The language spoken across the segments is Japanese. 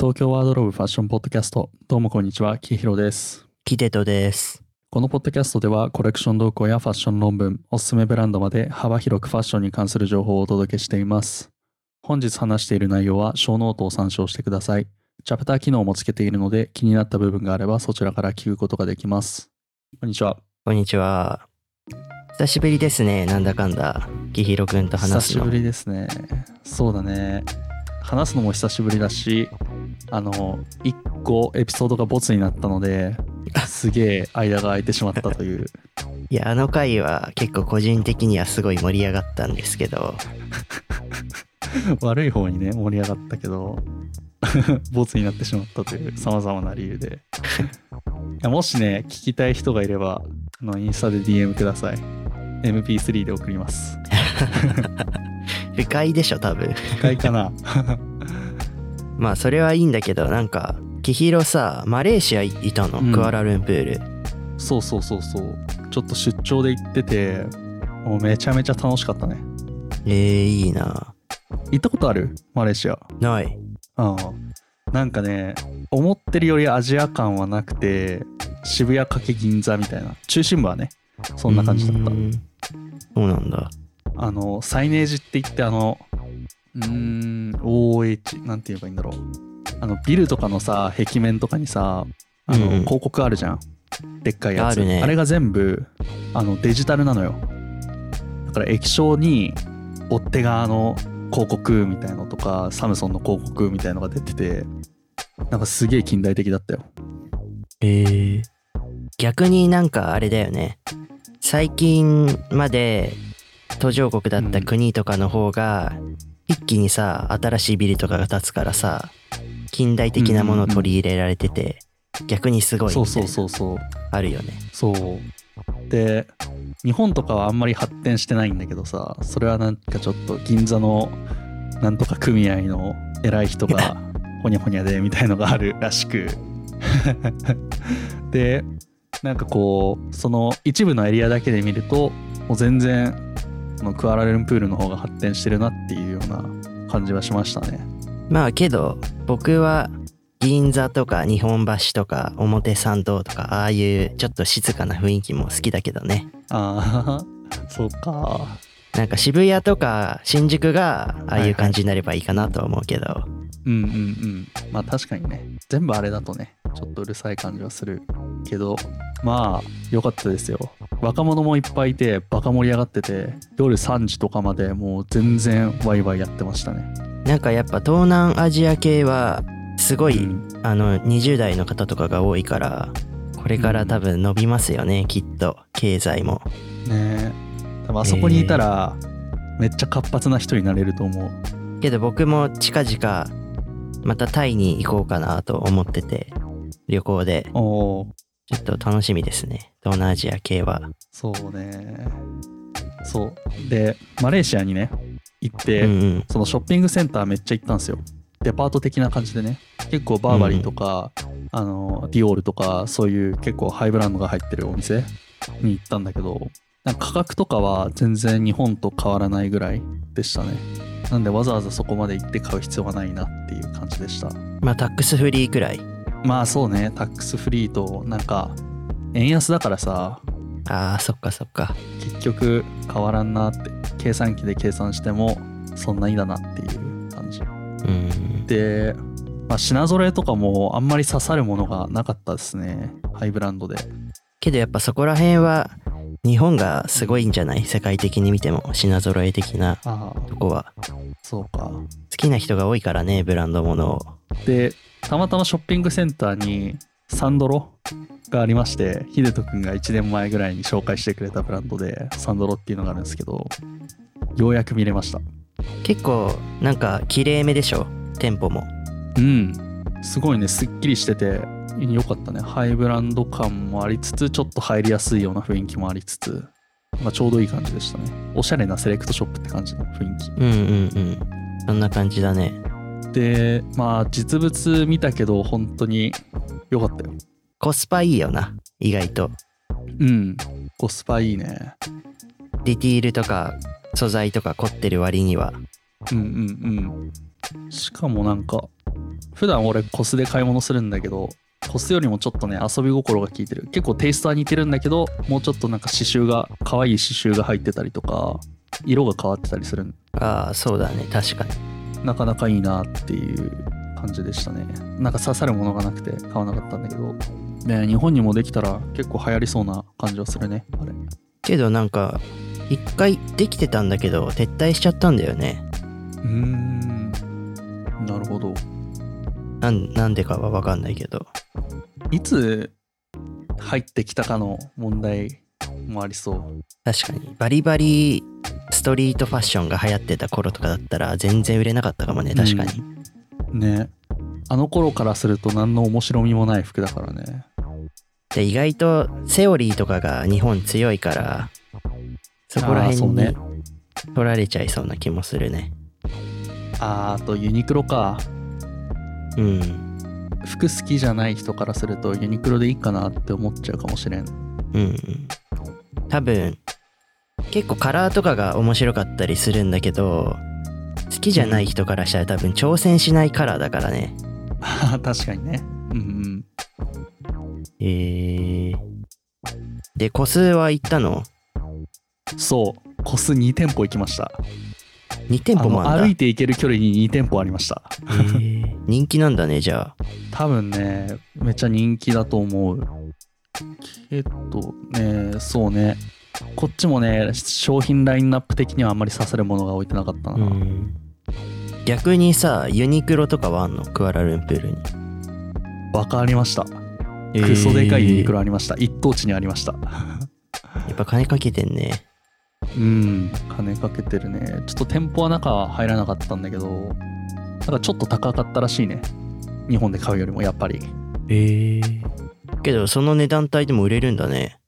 東京ワードローブファッションポッドキャスト。どうもこんにちは。キーヒロです。キテトです。このポッドキャストではコレクション動向やファッション論文おすすめブランドまで幅広くファッションに関する情報をお届けしています。本日話している内容はショーノートを参照してください。チャプター機能もつけているので気になった部分があればそちらから聞くことができます。こんにちは。こんにちは。久しぶりですね、なんだかんだ。キヒロくんと久話すの。しぶりですね。そうだね話すのも久しぶりだしあの1個エピソードがボツになったのですげえ間が空いてしまったという。いや、あの回は結構個人的にはすごい盛り上がったんですけど、悪い方にね盛り上がったけど ボツになってしまったというさまざまな理由で。いやもしね聞きたい人がいればあのインスタで DM ください。MP3 で送ります不快でしょ、多分。深いかな。まあ、それはいいんだけど、なんか、キヒロさ、マレーシアいたの、うん。クアラルンプール。そうそうそうそう。ちょっと出張で行っててもうめちゃめちゃ楽しかったね。えー、いいな。行ったことある？マレーシア。ない。ああ。なんかね思ってるよりアジア感はなくて渋谷かけ銀座みたいな。中心部はねそんな感じだった。そうなんだ。あのサイネージって言ってあのうーん OH なんて言えばいいんだろう。あのビルとかのさ壁面とかにさあの、うんうん。広告あるじゃん。でっかいやつ。あるね。れが全部あのデジタルなのよ。だから液晶に追っ手側の広告みたいのとかサムソンの広告みたいのが出ててなんかすげえ近代的だったよ。え。ー、逆になんかあれだよね。最近まで途上国だった国とかの方が一気にさ新しいビルとかが建つからさ近代的なものを取り入れられてて、逆にすごいそうそうそうそう。あるよね。そう。で日本とかはあんまり発展してないんだけどさそれはなんかちょっと銀座のなんとか組合の偉い人がほにゃほにゃでみたいのがあるらしく。でなんかこうその一部のエリアだけで見るともう全然このクアラルンプールの方が発展してるなっていうような感じはしましたね。まあけど僕は銀座とか日本橋とか表参道とかああいうちょっと静かな雰囲気も好きだけどね。ああそうか。なんか渋谷とか新宿がああいう感じになればいいかなとは思うけど、うんうんうん。まあ確かにね。全部あれだとねちょっとうるさい感じはするけどまあ良かったですよ。若者もいっぱいいてバカ盛り上がってて夜3時とかまでもう全然ワイワイやってましたね。なんかやっぱ東南アジア系はすごい、うん。あの20代の方とかが多いからこれから多分伸びますよね、きっと。経済も。ねえ。多分あそこにいたらめっちゃ活発な人になれると思う。けど僕も近々またタイに行こうかなと思ってて旅行で。ちょっと楽しみですね。東南アジア系は。そうね。そう。でマレーシアにね行って、うんうん。そのショッピングセンターめっちゃ行ったんですよ。デパート的な感じでね。結構バーバリーとか、あの、ディオールとか、そういう結構ハイブランドが入ってるお店に行ったんだけど、なんか価格とかは全然日本と変わらないぐらいでしたね。なんでわざわざそこまで行って買う必要はないなっていう感じでした。まあタックスフリーくらい。まあそうね、タックスフリーと、なんか、円安だからさ、あーそっかそっか。結局変わらんなって、計算機で計算してもそんなにだなっていう感じ。うん。で、まあ、品揃えとかもあんまり刺さるものがなかったですね。ハイブランドで。けどやっぱそこら辺は日本がすごいんじゃない？世界的に見ても品揃え的なとこは。そうか。好きな人が多いからねブランドものを。でたまたまショッピングセンターにサンドロがありましてヒデト君が1年前ぐらいに紹介してくれたブランドでサンドロっていうのがあるんですけどようやく見れました。結構なんか綺麗めでしょ？店舗も。うん。すごいねすっきりしててよかったね。ハイブランド感もありつつちょっと入りやすいような雰囲気もありつつ、まあ、ちょうどいい感じでしたね。おしゃれなセレクトショップって感じの雰囲気。うんうんうん。そんな感じだね。でまあ実物見たけど本当に良かったよ。コスパいいよな。意外と。うん。コスパいいね。ディティールとか素材とか凝ってる割には。うんうんうん。しかもなんか普段俺コスで買い物するんだけどコスよりもちょっとね遊び心が効いてる。結構テイストは似てるんだけどもうちょっとなんか刺繍が可愛い刺繍が入ってたりとか色が変わってたりするああそうだね確かに。なかなかいいなっていう感じでしたね。なんか刺さるものがなくて買わなかったんだけど。ね日本にもできたら結構流行りそうな感じはするねあれ。けどなんか一回できてたんだけど撤退しちゃったんだよね。うーん。なるほどなんなんでかは分かんないけど。いつ入ってきたかの問題もありそう。確かに。バリバリストリートファッションが流行ってた頃とかだったら全然売れなかったかもね確かに、うんね。あの頃からすると何の面白みもない服だからね。で意外とセオリーとかが日本強いからそこら辺にね。取られちゃいそうな気もするね。あーあとユニクロかうん。服好きじゃない人からするとユニクロでいいかなって思っちゃうかもしれん。うん多分結構カラーとかが面白かったりするんだけど好きじゃない人からしたら多分挑戦しないカラーだからね。確かにね。うんうん。えー、で個数は行ったの？そう。コス2店舗行きました2店舗もあんだ。歩いて行ける距離に2店舗ありました。え。ー人気なんだねじゃあ。多分ねめっちゃ人気だと思う。けどねそうね。こっちもね商品ラインナップ的にはあんまり刺さるものが置いてなかったな、うん。逆にさユニクロとかはあんの？クアラルンプールに。バカありました。クソでかいユニクロありました、一等地にありました。やっぱ金かけてんねうん。金かけてるね。ちょっと店舗は中は入らなかったんだけどなんかちょっと高かったらしいね。日本で買うよりもやっぱり。へえけどその値段帯でも売れるんだね。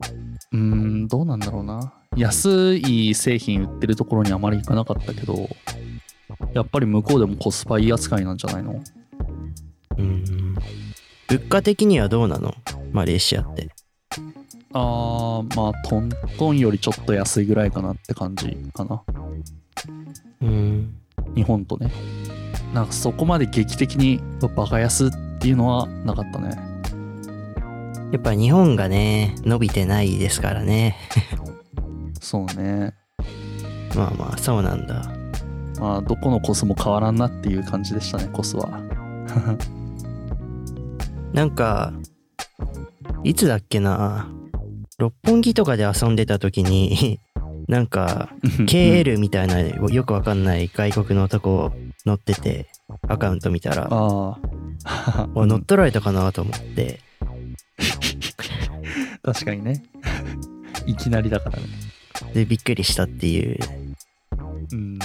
うーんどうなんだろうな。安い製品売ってるところにあまり行かなかったけどやっぱり向こうでもコスパいい扱いなんじゃないの？うん。物価的にはどうなの？マレーシアってあーまあトントンよりちょっと安いぐらいかなって感じかな。うん。日本とね。なんかそこまで劇的にバカ安っていうのはなかったね。やっぱ日本がね伸びてないですからね。そうね。まあまあそうなんだ。まあどこのコスも変わらんなっていう感じでしたねコスは。なんかいつだっけな六本木とかで遊んでた時に なんか KL みたいなよくわかんない外国の男乗っててアカウント見たら乗っ取られたかなと思って。確かにね。いきなりだからね。でびっくりしたっていう。うん。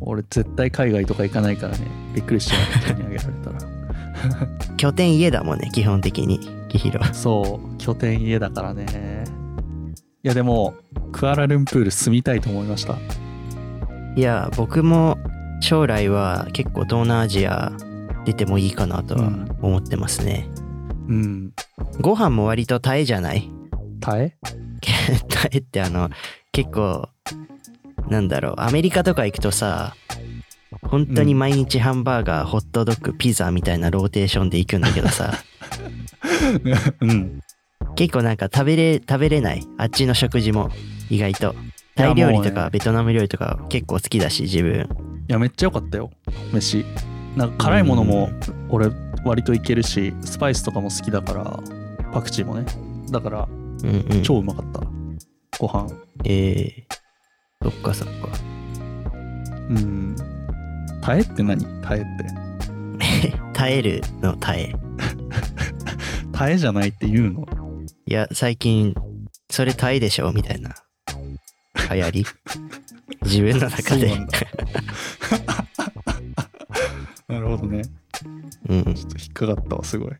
俺絶対海外とか行かないからね。びっくりしちゃう。人にあげられたら。拠点家だもんね基本的にキヒロ。そう。拠点家だからね。いやでもクアラルンプール住みたいと思いました。いや僕も将来は結構東南アジア出てもいいかなとは思ってますね、うん。ご飯も割とタエじゃない？耐え タエってあの結構なんだろう。アメリカとか行くとさ本当に毎日ハンバーガー、ホットドッグピザみたいなローテーションで行くんだけどさ うん。結構なんか食べれ食べれない？あっちの食事も意外と。タイ料理とかベトナム料理とか結構好きだし自分。いやめっちゃ良かったよ。飯。なんか辛いものも俺割といけるしスパイスとかも好きだからパクチーもね。だからうんうん。超うまかった。ご飯。えー、そっかそっか。うん。耐えって何？耐えって。耐えるの耐え 耐えじゃないって言うの？いや最近それ耐えでしょ？みたいな。流行り？自分の中で。なるほどね。うん。ちょっと引っかかったわすごい。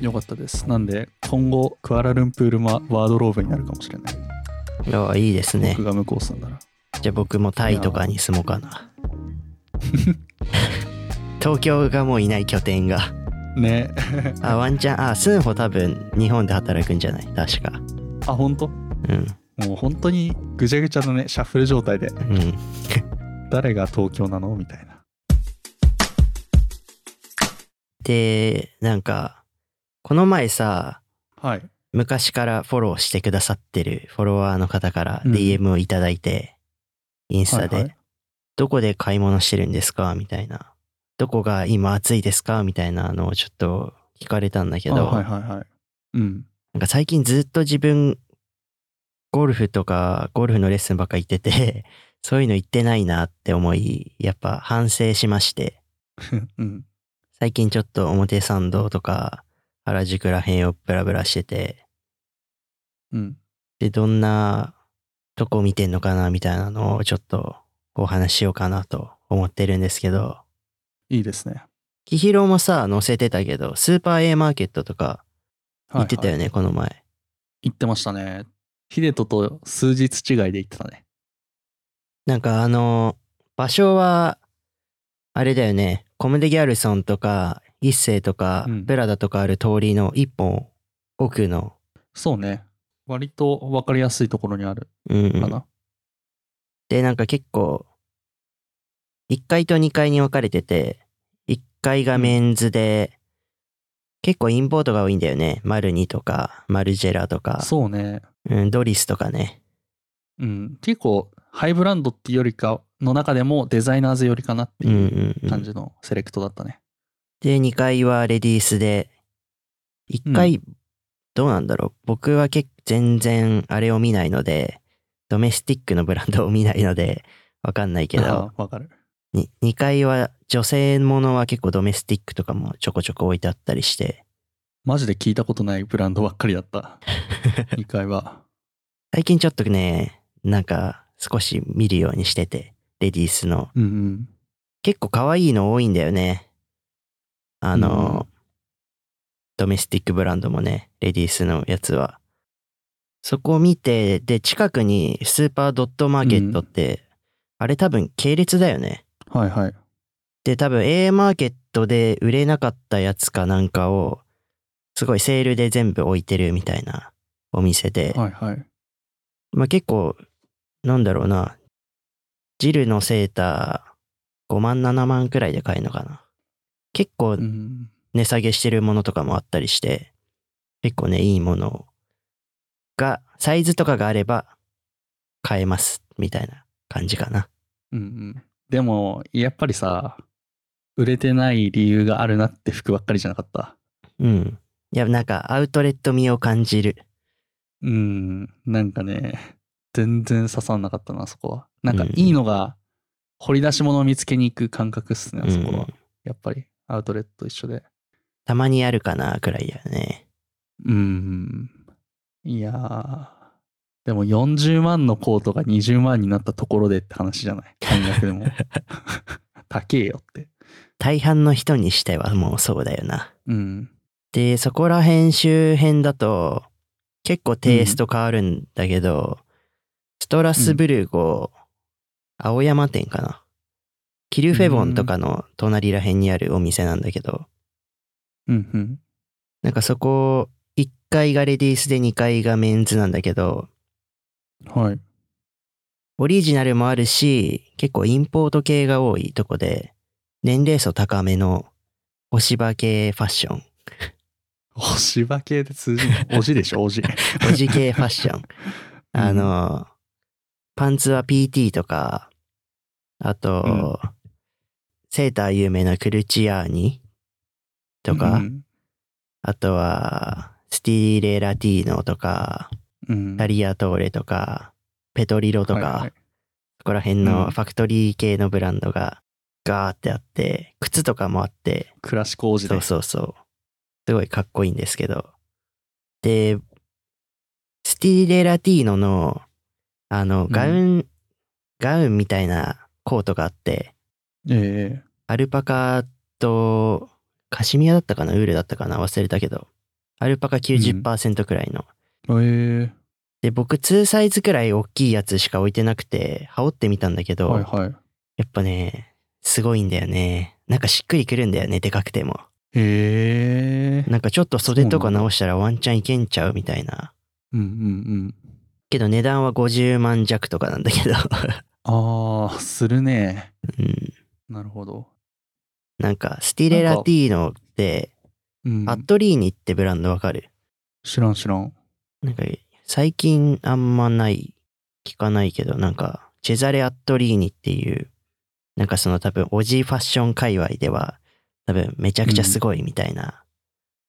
よかったです。なんで今後クアラルンプールマワードローブになるかもしれない。ああいいですね。僕が向こう住んだら。じゃあ僕もタイとかに住もうかな。東京がもういない拠点がね。あワンチャンあスンホ多分日本で働くんじゃない？確か。あ本当？うん。もう本当にぐちゃぐちゃのねシャッフル状態で。うん。誰が東京なの？みたいな。で、なんか、この前さ、はい。昔からフォローしてくださってるフォロワーの方からうん。DM をいただいて、インスタで、はいはい。どこで買い物してるんですか？みたいな。どこが今暑いですか？みたいなのをちょっと聞かれたんだけど、あはいはいはい。うん。なんか最近ずっと自分、ゴルフとか、ゴルフのレッスンばっか行ってて、そういうの行ってないなって思い、やっぱ反省しまして、うん。最近ちょっと表参道とか、原宿ら辺をブラブラしてて、うん。で、どんなとこ見てんのかなみたいなのをちょっとお話ししようかなと思ってるんですけど、いいですね。キヒロもさ、載せてたけど、スーパー A マーケットとかはい行ってたよね、はいこの前。言ってましたね。ヒデトと数日違いで言ってたね。なんかあの、場所は、あれだよね、コムデ・ギャルソンとか、一世とか、うんプラダとかある通りの一本奥の、そうね。割と分かりやすいところにあるうんうんかな。で、なんか結構、1階と2階に分かれてて、1階がメンズで、結構インポートが多いんだよね。マルニとか、マルジェラとか、そうね。うん、ドリスとかね。うん。結構、ハイブランドっていうよりかの中でもデザイナーズよりかなってうんういうんうん。感じのセレクトだったね。で、2階はレディースで、1階、どうなんだろう。僕は結全然あれを見ないので、ドメスティックのブランドを見ないので、わかんないけど、わかる。に2階は女性ものは結構ドメスティックとかもちょこちょこ置いてあったりして、マジで聞いたことないブランドばっかりだった。2階は。最近ちょっとね、なんか少し見るようにしてて、レディースの。うんうん。結構可愛いの多いんだよね。あの、うんドメスティックブランドもね、レディースのやつは。そこを見て、で、近くにスーパードットマーケットって、あれ多分系列だよね。はいはい。で、多分 A マーケットで売れなかったやつかなんかを、すごいセールで全部置いてるみたいなお店で、はいはい。まあ結構、なんだろうな、ジルのセーター5万7万くらいで買えるのかな。結構うん。値下げしてるものとかもあったりして、結構ね、いいものが、サイズとかがあれば買えます、みたいな感じかな。うんうん。でも、やっぱりさ、売れてない理由があるなって服ばっかりじゃなかった？うん。いや、なんかアウトレット味を感じる。うん。なんかね、全然刺さんなかったな、そこは。なんかうんいいのが、掘り出し物を見つけに行く感覚っすね、あそこは。うんやっぱり、アウトレットと一緒で。たまにあるかな、くらいやね。うん。いやー。でも40万のコートが20万になったところでって話じゃない？金額でも。高えよって。大半の人にしてはもうそうだよな。うん。で、そこら辺周辺だと、結構テイスト変わるんだけど、ストラスブルゴ、青山店かな。キルフェボンとかの隣ら辺にあるお店なんだけど、うんうん。なんかそこ、1階がレディースで2階がメンズなんだけど、はい。オリジナルもあるし、結構インポート系が多いとこで、年齢層高めの、お芝系ファッション。お芝系で通じるの？おじでしょ、おじ。おじ系ファッション。あの、パンツは PT とか、あと、セーター有名なクルチアーニとか、うんあとは、スティーレラティーノとか、うん。タリアトーレとか、ペトリロとか、はいはいそこら辺うんのファクトリー系のブランドがガーってあって、靴とかもあって、クラシック王子でそう。そうそう。すごいかっこいいんですけど。で、スティーレラティーノの、あの、んガウン、ガウンみたいなコートがあって、えアルパカと、カシミヤだったかな？ウールだったかな？忘れたけど、アルパカ90%くらいの。ええで、僕2サイズくらい大きいやつしか置いてなくて、羽織ってみたんだけど、はいはい。やっぱね、すごいんだよね。なんかしっくりくるんだよね、でかくても。へえ。なんかちょっと袖とか直したらワンチャンいけんちゃうみたいな。うんうんけど値段は50万弱とかなんだけど。うん。ああ、するね。うん。なるほど。なんか、スティレラティーノって、うんアットリーニってブランドわかる？知らん知らん。なんか、最近あんまない、聞かないけど、なんか、チェザレ・アットリーニっていう、なんかその多分、オジーファッション界隈では、多分、めちゃくちゃすごいみたいな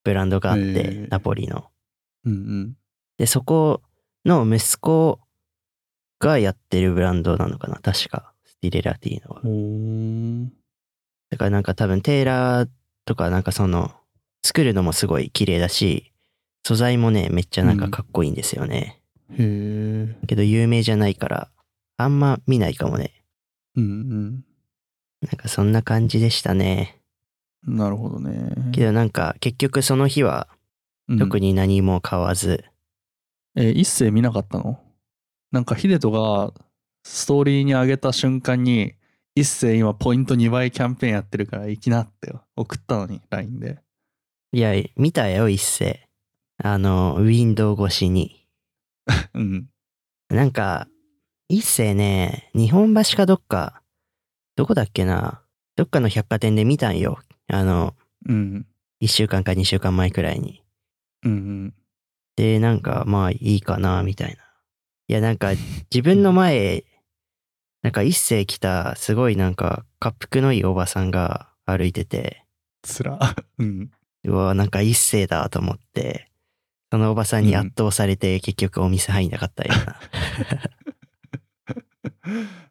ブランドがあって、へーナポリの。うんうん。で、そこの息子がやってるブランドなのかな確か、スティレラティーノは。だからなんか多分、テーラーとかなんかその、作るのもすごい綺麗だし、素材もね、めっちゃなんかかっこいいんですよね。へえ。けど有名じゃないから、あんま見ないかもね。うんなんかそんな感じでしたね。うん。なるほどね。けどなんか結局その日は特に。に何も買わず、えー一世見なかったの？なんかヒデトがストーリーに上げた瞬間に、一世今ポイント2倍キャンペーンやってるから行きなって送ったのに、LINE で。いや、見たよ、一世。あの、ウィンドウ越しに。うん。なんか、一世ね、日本橋かどっか、どこだっけな？どっかの百貨店で見たんよ。あの、うん。一週間か二週間前くらいに。うんうん。で、なんか、まあいいかな、みたいな。いや、なんか、自分の前、なんか一世来た、すごいなんか、滑腹のいいおばさんが歩いてて、つら。うん。うわ、なんか一世だと思って、そのおばさんに圧倒されて、結局お店入んなかったような。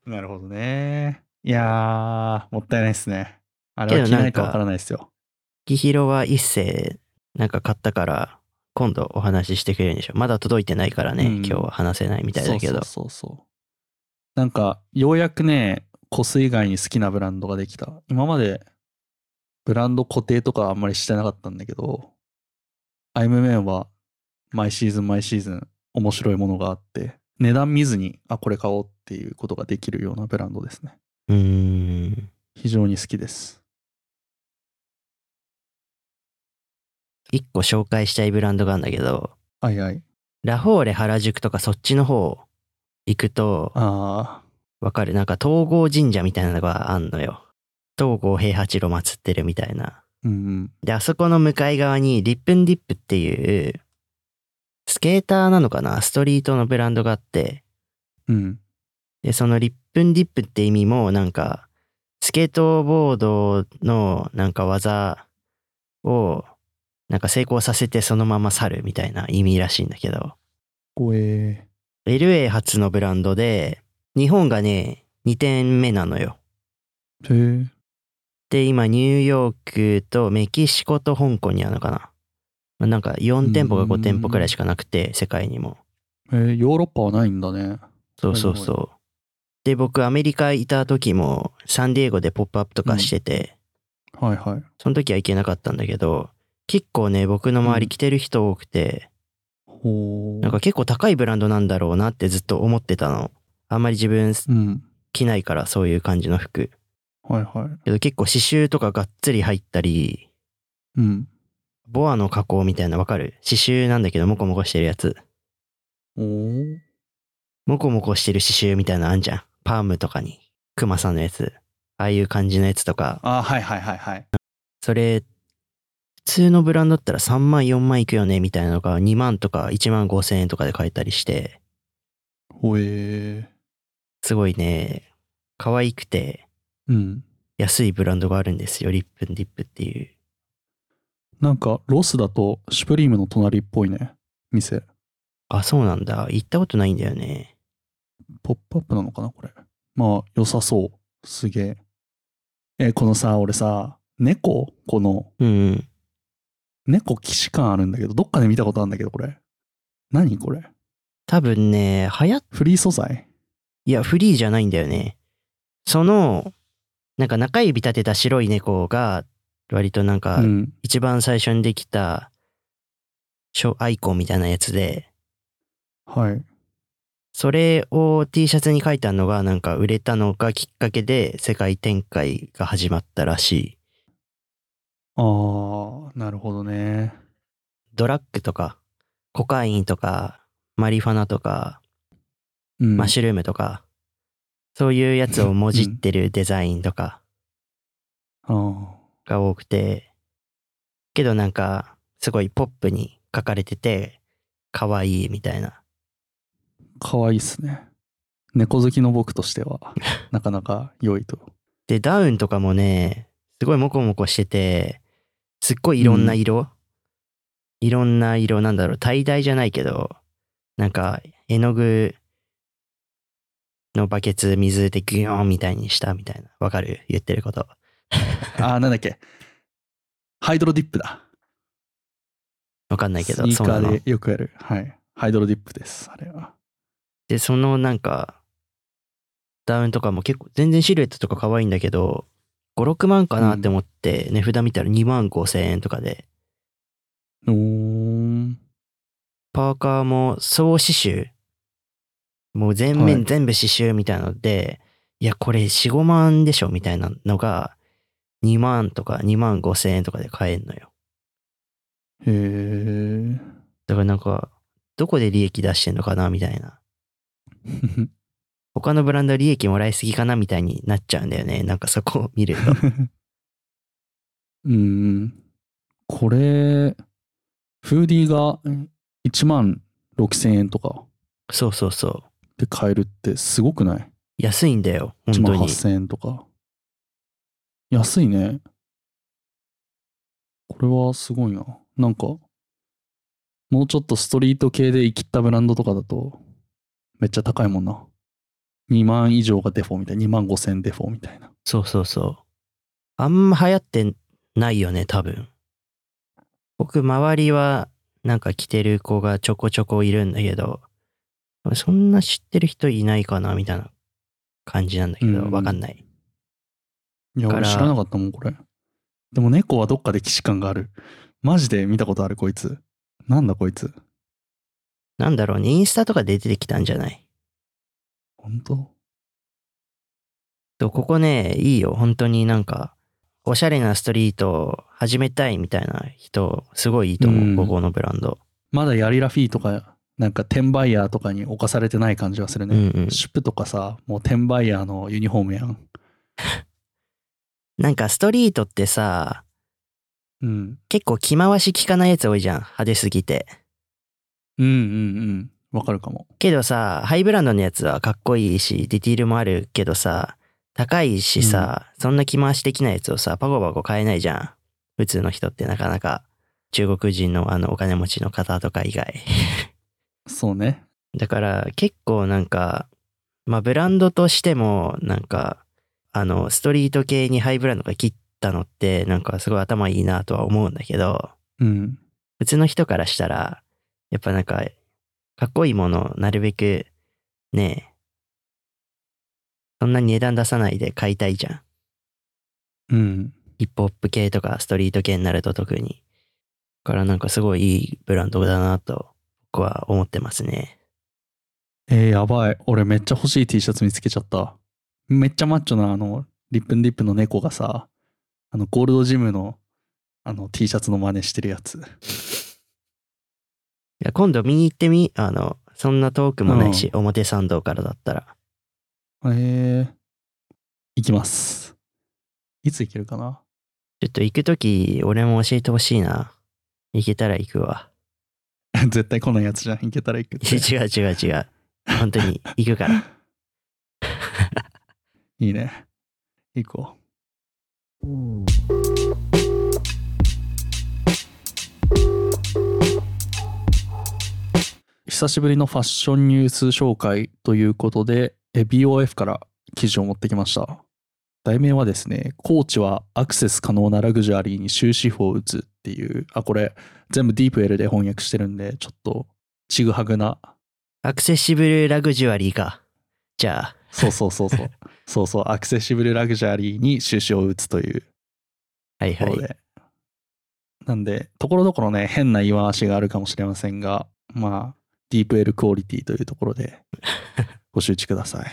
なるほどね。いやー、もったいないですね。あれは着ないとわからないですよ。キヒロは一世、なんか買ったから、今度お話ししてくれるんでしょ。まだ届いてないからね、うん今日は話せないみたいだけど。そうそうそうそう。なんか、ようやくね、コス以外に好きなブランドができた。今まで、ブランド固定とかあんまりしてなかったんだけど、アイムメンは毎シーズン毎シーズン面白いものがあって、値段見ずに、あ、これ買おうっていうことができるようなブランドですね。うーん。非常に好きです。一個紹介したいブランドがあるんだけど、はいはい。ラフォーレ原宿とかそっちの方行くと、あわかる？なんか東郷神社みたいなのがあんのよ。東郷平八郎祀ってるみたいな。ー、うんうん。で、あそこの向かい側にリップンディップっていう、スケーターなのかな？ストリートのブランドがあって、うん。で、そのリップンディップって意味もなんか、スケートボードのなんか技をなんか成功させてそのまま去るみたいな意味らしいんだけど、こえ LA 発のブランドで、日本がね、2点目なのよ。ー。へえ。で、今ニューヨークとメキシコと香港にあるのかな。まあなんか4店舗か5店舗くらいしかなくて、世界にも。えー、ヨーロッパはないんだね。そうそうはいそう。で、僕アメリカいた時もサンディエゴでポップアップとかしてて、はいはい。その時は行けなかったんだけど、結構ね、僕の周り来てる人多くて、ほー。なんか結構高いブランドなんだろうなってずっと思ってたの。あんまり自分うん。着ないからそういう感じの服。はいはい。けど結構刺繍とかがっつり入ったり、うん。ボアの加工みたいなわかる？刺繍なんだけどモコモコしてるやつ。おー。モコモコしてる刺繍みたいなのあんじゃん。パームとかに。クマさんのやつ。ああいう感じのやつとか。あ、はいはいはいはい。それ、普通のブランドだったら3万4万いくよねみたいなのが2万とか1万5千円とかで買えたりして、ほえー。すごいね、可愛くてうん。安いブランドがあるんですよ。リップンディップっていう。なんか、ロスだと、シュプリームの隣っぽいね。店。あ、そうなんだ。行ったことないんだよね。ポップアップなのかなこれ。まあ、良さそう。すげえ。え、このさ、俺さ、猫？この、うんうん。猫騎士感あるんだけど、どっかで見たことあるんだけど、これ。何これ？多分ね、流行っ、フリー素材？いや、フリーじゃないんだよね。その、なんか中指立てた白い猫が、割となんかう、ん。一番最初にできた、アイコンみたいなやつで、はい。それを T シャツに書いてあるのがなんか売れたのがきっかけで世界展開が始まったらしい。あー、なるほどね。ドラッグとか、コカインとか、マリファナとか、うん。マッシュルームとか、そういうやつをもじってるデザインとか、あーが多くて、けどなんか、すごいポップに書かれてて、可愛いみたいな。かわいいっすね。猫好きの僕としては、なかなか良いと。で、ダウンとかもね、すごいモコモコしてて、すっごいいろんな色、いろんな色なんだろう、tie dye じゃないけど、なんか絵の具のバケツ水でギューンみたいにしたみたいな。わかる？言ってること。あー、なんだっけ。ハイドロディップだ。わかんないけど、スニーカー。でよくやる。はい。ハイドロディップです、あれは。で、そのなんか、ダウンとかも結構、全然シルエットとか可愛いんだけど、5、6万かなって思って値札見たら2万5千円とかで、おーん。パーカーも総刺繍もう全はい面全部刺繍みたいなので、い、や、これ4、5万でしょみたいなのが、2万とか2万5千円とかで買えんのよ。へー。だからなんか、どこで利益出してんのかなみたいな。他のブランド利益もらいすぎかなみたいになっちゃうんだよね。なんかそこを見ると。うん。これ、フーディーが1万6千円とかそうそうそう。で買えるってすごくない？安いんだよ。?1 万本当に8。千円とか。安いね。これはすごいな。なんか、もうちょっとストリート系で生きったブランドとかだと、めっちゃ高いもんな。2万以上がデフォみたいな。2万5千デフォみたいな。そうそうそう。あんま流行ってないよね、多分。僕、周りは、なんか着てる子がちょこちょこいるんだけど、そんな知ってる人いないかな、みたいな感じなんだけど、うんわかんない。いや、俺知らなかったもん、これ。でも猫はどっかで既視感がある。マジで見たことある、こいつ。なんだ、こいつ。なんだろうね、インスタとかで出てきたんじゃない？ほんととここね、いいよ、本当になんか、おしゃれなストリートを始めたいみたいな人、すごいいいと思う、うんここのブランド。まだヤリラフィーとか、なんか転売ヤーとかに侵されてない感じがするうね。んうん。シュプとかさ、もう転売ヤーのユニフォームやん。なんかストリートってさ、うん。結構着回し効かないやつ多いじゃん、派手すぎて。うんうんうん。わかるかも。けどさ、ハイブランドのやつはかっこいいし、ディティールもあるけどさ、高いしさ、そんな着回しできないやつをさ、パコパコ買えないじゃん。普通の人ってなかなか。中国人のあのお金持ちの方とか以外。そうね。だから結構なんか、まあブランドとしてもなんか、あの、ストリート系にハイブランドが切ったのってなんかすごい頭いいなとは思うんだけど、うん。普通の人からしたら、やっぱなんか、かっこいいものをなるべく、ねえ、そんなに値段出さないで買いたいじゃん。うん。ヒップホップ系とかストリート系になると特に。だからなんかすごいいいブランドだなと、僕は思ってますね。えー、やばい。俺めっちゃ欲しい T シャツ見つけちゃった。めっちゃマッチョなあの、リップンディップの猫がさ、あの、ゴールドジムの、あの、T シャツの真似してるやつ。いや今度見に行ってみ、あの、そんな遠くもないし、表参道からだったら。えー、行きます。いつ行けるかな？ちょっと行くとき、俺も教えてほしいな。行けたら行くわ。絶対来ないやつじゃん。行けたら行く。違う違う違う。本当に行くから。いいね。行こう。久しぶりのファッションニュース紹介ということで、え BOF から記事を持ってきました。題名はですね、コーチはアクセス可能なラグジュアリーに終止符を打つっていう、あ、これ全部ディープ L で翻訳してるんで、ちょっとちぐはぐなアクセシブルラグジュアリーか。じゃあ、そうそうそうそう。そうそう、アクセシブルラグジュアリーに収支を打つというはいはい。なんで、ところどころね、変な言い回しがあるかもしれませんが、まあ、ディープ L クオリティというところで ご周知ください。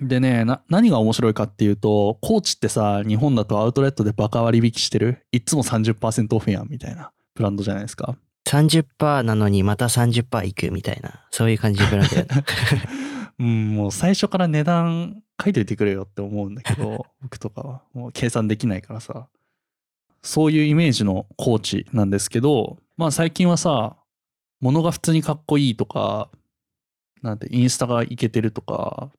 でねな、何が面白いかっていうと、コーチってさ、日本だとアウトレットでバカ割引してる、いっつも30%オフやんみたいなブランドじゃないですか。30%なのにまた30%いくみたいな、そういう感じブランドよね うん、もう最初から値段書いといてくれよって思うんだけど、僕とかは。もう計算できないからさ。そういうイメージのコーチなんですけど、まあ最近はさ、物が普通にかっこいいとか、なんてインスタがいけてるとか、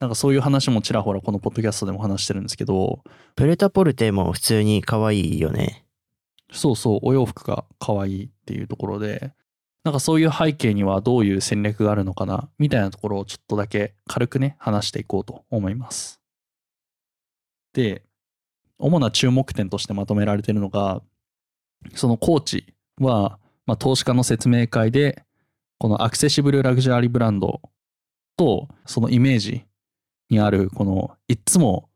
なんかそういう話もちらほらこのポッドキャストでも話してるんですけど、プレタポルテも普通に可愛いよね。そうそう、お洋服が可愛いっていうところで、なんかそういう背景にはどういう戦略があるのかな、みたいなところをちょっとだけ軽くね、話していこうと思います。で、主な注目点としてまとめられているのが、そのコーチは、まあ、投資家の説明会で、このアクセシブルラグジュアリーブランドと、そのイメージにある、この、いつも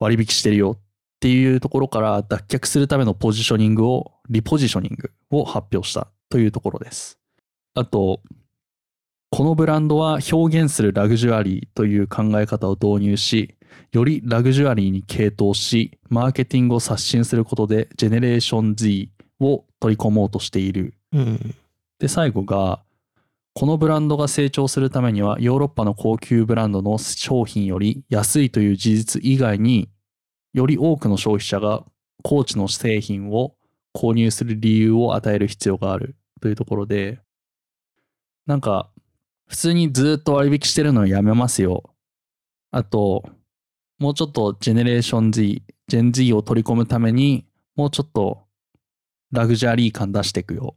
割引してるよっていうところから脱却するためのポジショニングを、リポジショニングを発表したというところです。あと、このブランドは表現するラグジュアリーという考え方を導入し、よりラグジュアリーに傾倒し、マーケティングを刷新することで、ジェネレーション Z を取り込もうとしている。うん。で、最後が、このブランドが成長するためには、ヨーロッパの高級ブランドの商品より安いという事実以外に、より多くの消費者がコーチの製品を購入する理由を与える必要があるというところで、なんか、普通にずっと割引してるのやめますよ。あと、もうちょっとジェネレーション Z、ジェン Z を取り込むために、もうちょっとラグジュアリー感出していくよ。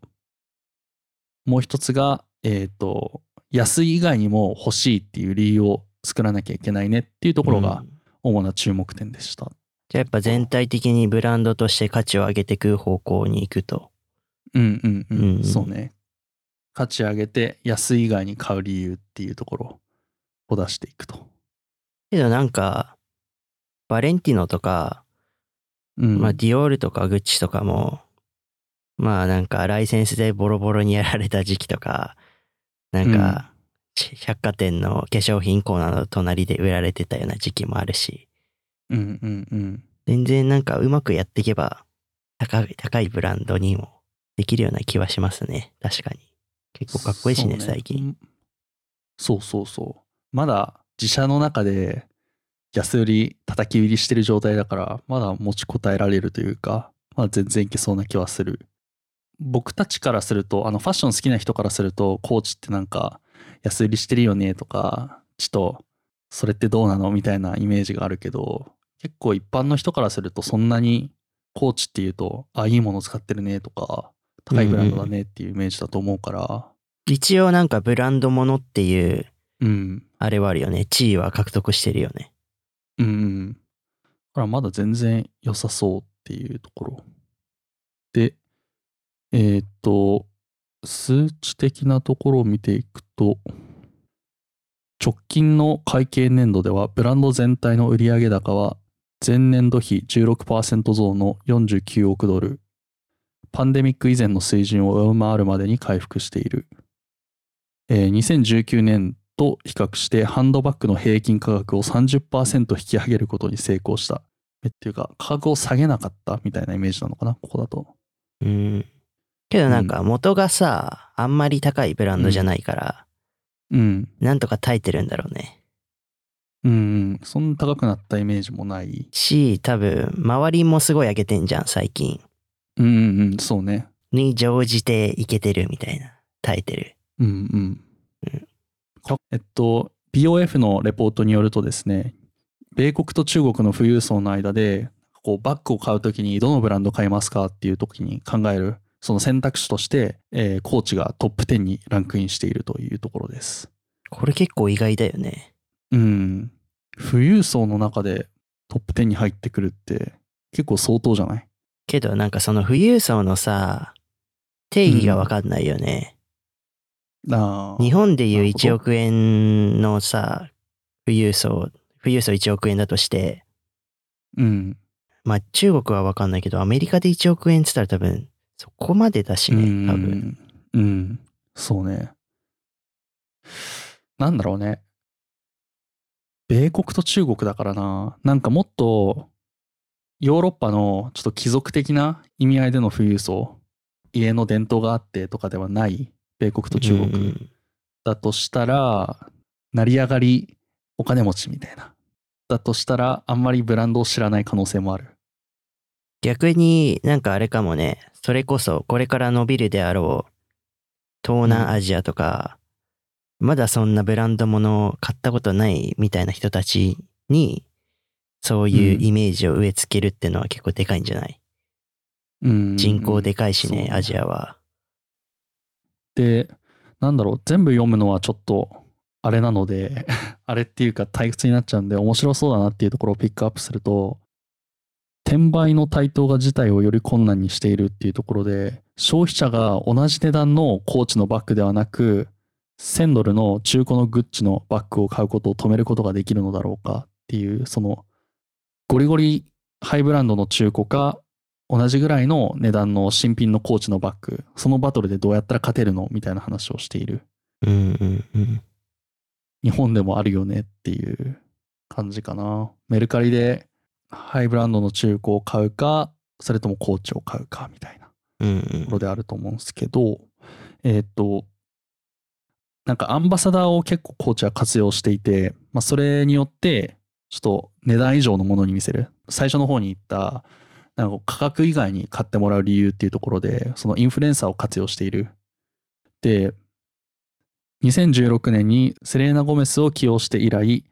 もう一つが、えっ、と、安い以外にも欲しいっていう理由を作らなきゃいけないねっていうところがうん主な注目点でした。じゃあやっぱ全体的にブランドとして価値を上げていく方向に行くと。うんうんうん。うんそうね。価値上げて安い以外に買う理由っていうところを出していくと。けどなんか、バレンティノとか、うん。まあディオールとかグッチとかも、まあなんかライセンスでボロボロにやられた時期とか、なんか、百貨店の化粧品コーナーの隣で売られてたような時期もあるし、うんうんうん。全然なんかうまくやっていけば、高い、高いブランドにもできるような気はしますね。確かに。結構かっこいいしね、そう最近。。そうそうそう。まだ自社の中で安売り、叩き売りしてる状態だから、まだ持ちこたえられるというか、まあ全然いけそうな気はする。僕たちからすると、あのファッション好きな人からすると、コーチってなんか安売りしてるよねとか、ちょっとそれってどうなのみたいなイメージがあるけど、結構一般の人からするとそんなにコーチっていうと、あ、いいもの使ってるねとか、高いブランドだねっていうイメージだと思うから、一応なんかブランドものっていう、うん。あれはあるよね。地位は獲得してるよね。うんうん。だからまだ全然良さそうっていうところ。で、えーっと、数値的なところを見ていくと、直近の会計年度では、ブランド全体の売上高は、前年度比16%増の49億ドル、パンデミック以前の水準を上回るまでに回復している。えー2019年と比較してハンドバッグの平均価格を30%引き上げることに成功した。えっていうか、価格を下げなかったみたいなイメージなのかな、ここだと。うん。けどなんか元がさ、あんまり高いブランドじゃないから、うん。なんとか耐えてるんだろうね。うんうん。そんな高くなったイメージもない。し、多分、周りもすごい上げてんじゃん、最近。うんうんうん、そうね。に乗じていけてるみたいな。耐えてる。うんうんうん。えっと、BOF のレポートによるとですね、米国と中国の富裕層の間で、こうバッグを買うときにどのブランド買いますかっていうときに考える、その選択肢として、えーコーチがトップ10にランクインしているというところです。これ結構意外だよね。うん。富裕層の中でトップ10に入ってくるって結構相当じゃない？けどなんかその富裕層のさ、定義がわかんないよね。ああ。日本でいうなるほど1億円のさ、富裕層、富裕層1億円だとして、うん。まあ中国はわかんないけど、アメリカで1億円って言ったら多分、そこまでだしね、多分。うん。うん。そうね。なんだろうね。米国と中国だからな。なんかもっと、ヨーロッパのちょっと貴族的な意味合いでの富裕層、家の伝統があってとかではない米国と中国んだとしたら、成り上がりお金持ちみたいな。だとしたら、あんまりブランドを知らない可能性もある。逆になんかあれかもね、それこそこれから伸びるであろう東南アジアとか、まだそんなブランドものを買ったことないみたいな人たちに、そういうイメージを植え付けるってのは結構でかいんじゃない、うん。人口でかいしね、そうアジアは。で、なんだろう、全部読むのはちょっと、あれなので、あれっていうか退屈になっちゃうんで、面白そうだなっていうところをピックアップすると、転売の台頭が自体をより困難にしているっていうところで、消費者が同じ値段のコーチのバッグではなく、1000ドルの中古のグッチのバッグを買うことを止めることができるのだろうかっていう、その、ゴリゴリハイブランドの中古か、同じぐらいの値段の新品のコーチのバッグ、そのバトルでどうやったら勝てるのみたいな話をしている。うんうんうん。日本でもあるよねっていう感じかな。メルカリでハイブランドの中古を買うか、それともコーチを買うかみたいなところであると思うんですけど、えーっと、なんかアンバサダーを結構コーチは活用していて、まあ、それによって、ちょっと値段以上のものに見せる。最初の方に言った、なんか価格以外に買ってもらう理由っていうところで、そのインフルエンサーを活用している。で、2016年にセレーナ・ゴメスを起用して以来、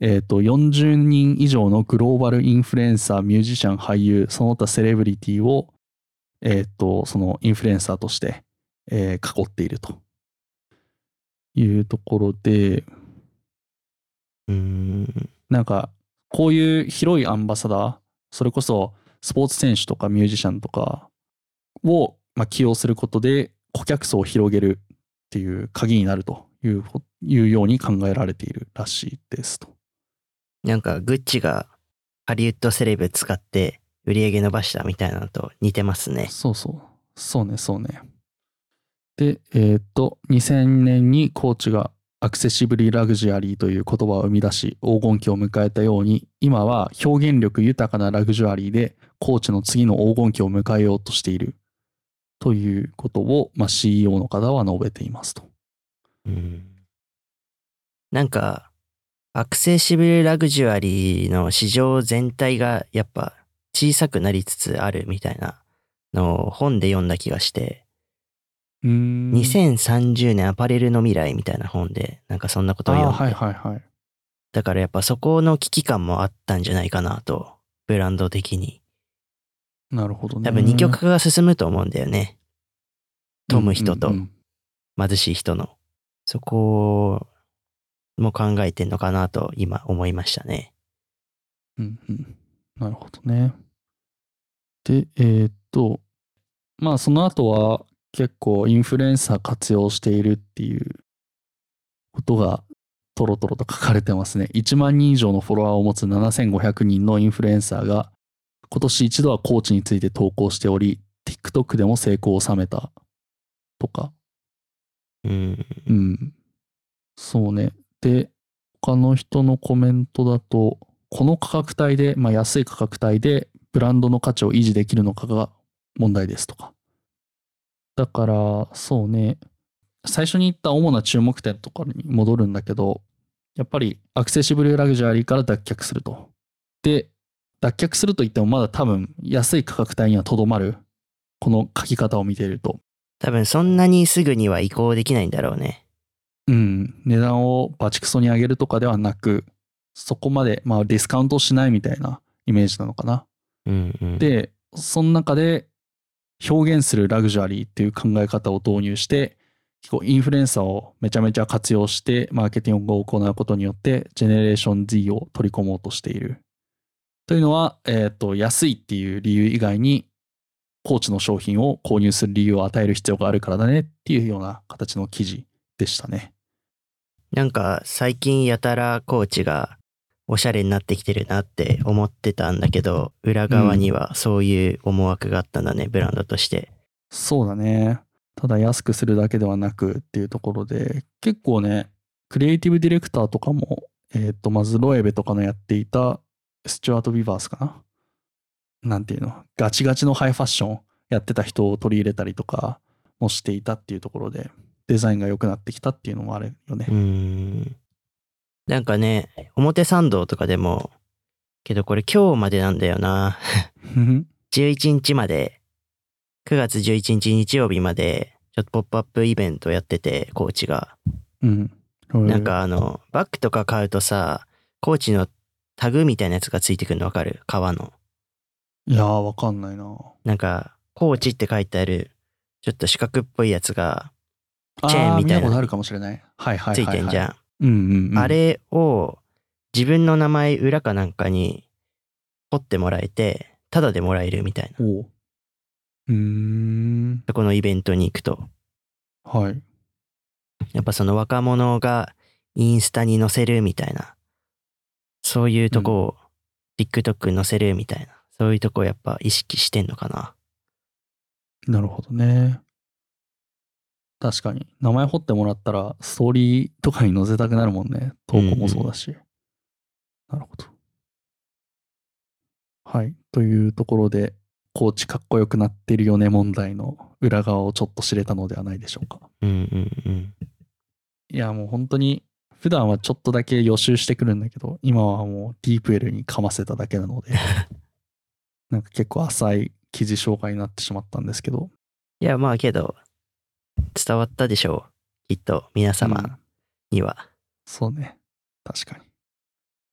えっ、と、40人以上のグローバルインフルエンサー、ミュージシャン、俳優、その他セレブリティを、えっ、と、そのインフルエンサーとして、えー囲っているというところで、うん。なんか、こういう広いアンバサダー、それこそスポーツ選手とかミュージシャンとかを、まあ、起用することで顧客層を広げるっていう鍵になるといういうように考えられているらしいですと。なんか、グッチがハリウッドセレブ使って売り上げ伸ばしたみたいなのと似てますね。そうそう。そうね、そうね。で、えーっと、2000年にコーチがアクセシブリラグジュアリーという言葉を生み出し、黄金期を迎えたように、今は表現力豊かなラグジュアリーで、コーチの次の黄金期を迎えようとしている。ということを、まあ、CEO の方は述べていますと。うん。なんか、アクセシブルラグジュアリーの市場全体がやっぱ小さくなりつつあるみたいなのを本で読んだ気がして。2030年アパレルの未来みたいな本でなんかそんなことをあ読んで、はいはいはい。だからやっぱそこの危機感もあったんじゃないかなと、ブランド的に。なるほどね。多分二極化が進むと思うんだよね。富む人とうんうん貧しい人の。そこも考えてんのかなと今思いましたね。うんうん。なるほどね。で、えーっと、まあその後は結構インフルエンサー活用しているっていうことがトロトロと書かれてますね。1万人以上のフォロワーを持つ7500人のインフルエンサーが今年一度はコーチについて投稿しており、TikTok でも成功を収めたとか。うん。うん。そうね。で、他の人のコメントだと、この価格帯で、まあ安い価格帯でブランドの価値を維持できるのかが問題ですとか。だから、そうね。最初に言った主な注目点とかに戻るんだけど、やっぱりアクセシブルラグジュアリーから脱却すると。で、脱却すると言ってもまだ多分安い価格帯にはとどまる。この書き方を見ていると。多分そんなにすぐには移行できないんだろうね。うん、値段をバチクソに上げるとかではなく、そこまで、まあ、ディスカウントしないみたいなイメージなのかな。うんうん。で、その中で表現するラグジュアリーっていう考え方を導入して、結構インフルエンサーをめちゃめちゃ活用してマーケティングを行うことによって、ジェネレーション Z を取り込もうとしている。というのは、えっ、と、安いっていう理由以外に、コーチの商品を購入する理由を与える必要があるからだねっていうような形の記事でしたね。なんか最近やたらコーチがおしゃれになってきてるなって思ってたんだけど、裏側にはそういう思惑があったんだね、ブランドとして。そうだね。ただ安くするだけではなくっていうところで、結構ね、クリエイティブディレクターとかも、えっ、と、まずロエベとかのやっていたスチュアート・ビバースかな？なんていうの、ガチガチのハイファッションやってた人を取り入れたりとかもしていたっていうところで、デザインが良くなってきたっていうのもあるよねうー。ん。なんかね、表参道とかでも、けどこれ今日までなんだよな。11日まで、9月11日日曜日まで、ちょっとポップアップイベントやってて、コーチが。うん。なんかあの、バッグとか買うとさ、コーチのタグみたいなやつがついてくるのわかる？革の。いやー、わかんないな。なんか、コーチって書いてある、ちょっと四角っぽいやつがあチェーンみたいな見たことあるかもしれない。はいはいつはい、はい。いてんじゃん。うんうん、うん。あれを自分の名前裏かなんかに彫ってもらえて、タダでもらえるみたいな。おうん。そこのイベントに行くと。はい。やっぱその若者がインスタに載せるみたいな。そういうとこを TikTok に載せるみたいな。そういうとこをやっぱ意識してんのかな。なるほどね。確かに。名前彫ってもらったら、ストーリーとかに載せたくなるもんね。投稿もそうだし。なるほど。はい。というところで、コーチかっこよくなってるよね問題の裏側をちょっと知れたのではないでしょうか。うんうんうん。いや、もう本当に、普段はちょっとだけ予習してくるんだけど、今はもうディープエルにかませただけなので、なんか結構浅い記事紹介になってしまったんですけど、いやまあけど、伝わったでしょう。きっと皆うん様には。そうね。確かに。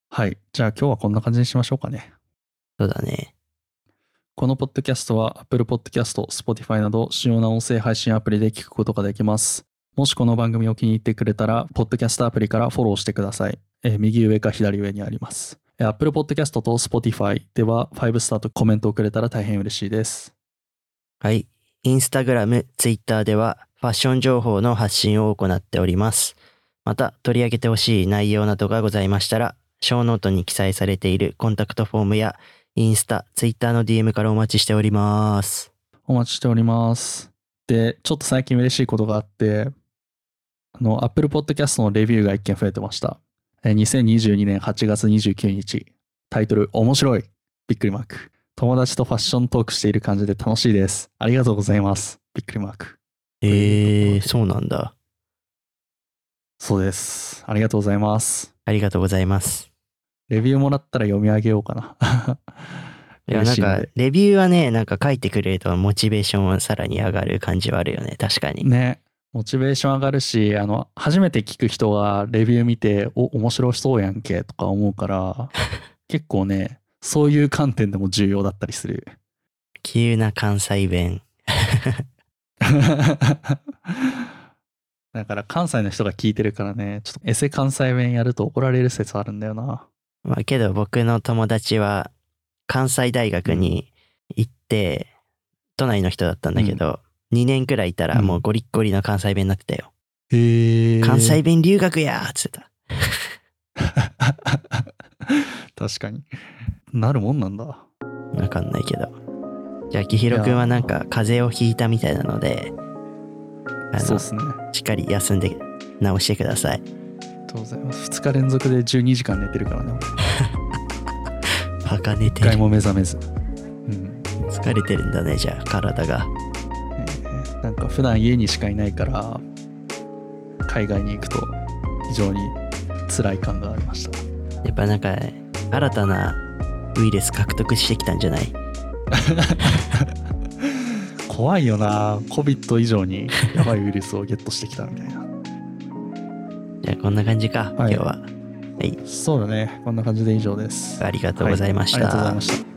はい。じゃあ今日はこんな感じにしましょうかね。そうだね。このポッドキャストは Apple Podcast、Spotify など主要な音声配信アプリで聞くことができます。もしこの番組を気に入ってくれたら、ポッドキャストアプリからフォローしてください。えー右上か左上にあります。えー Apple Podcast と Spotify では5スターとコメントをくれたら大変嬉しいです。はい。インスタグラム、ツイッターではファッション情報の発信を行っております。また、取り上げてほしい内容などがございましたら、ショーノートに記載されているコンタクトフォームやインスタ、ツイッターの DM からお待ちしております。お待ちしております。で、ちょっと最近嬉しいことがあって、あの、Apple Podcast のレビューが一件増えてました。2022年8月29日。タイトル、面白いびっくりマーク。友達とファッショントークしている感じで楽しいです。ありがとうございます。びっくりマーク。えー、そうなんだ。そうです。ありがとうございます。ありがとうございます。レビューもらったら読み上げようかな。いや、なんかレビューはね、なんか書いてくれるとモチベーションはさらに上がる感じはあるよね。確かに。ね。モチベーション上がるし、あの、初めて聞く人がレビュー見て、お、面白そうやんけとか思うから、結構ね、そういう観点でも重要だったりする。急な関西弁。だから関西の人が聞いてるからね、ちょっとエセ関西弁やると怒られる説あるんだよな。まあけど僕の友達は関西大学に行って、都内の人だったんだけど、2年くらいいたらもうゴリッゴリの関西弁になってたよ。へえ。関西弁留学やーっつってた。確かに。なるもんなんだ。わかんないけど。じゃあ、きひろくんはなんか風邪をひいたみたいなので、あのそうっすね。ありしっかり休んで直してください。がとうございます。2日連続で12時間寝てるからね。バカ寝てる。一回も目覚めず。うん。疲れてるんだね、じゃあ、体が。えーなんか普段家にしかいないから、海外に行くと非常に辛い感がありました。やっぱなんか、新たなウイルス獲得してきたんじゃない？怖いよな COVID 以上にやばいウイルスをゲットしてきたみたいな。じゃあ、こんな感じか、はい今日は。はい。そうだね。こんな感じで以上です。ありがとうございました。はいありがとうございました。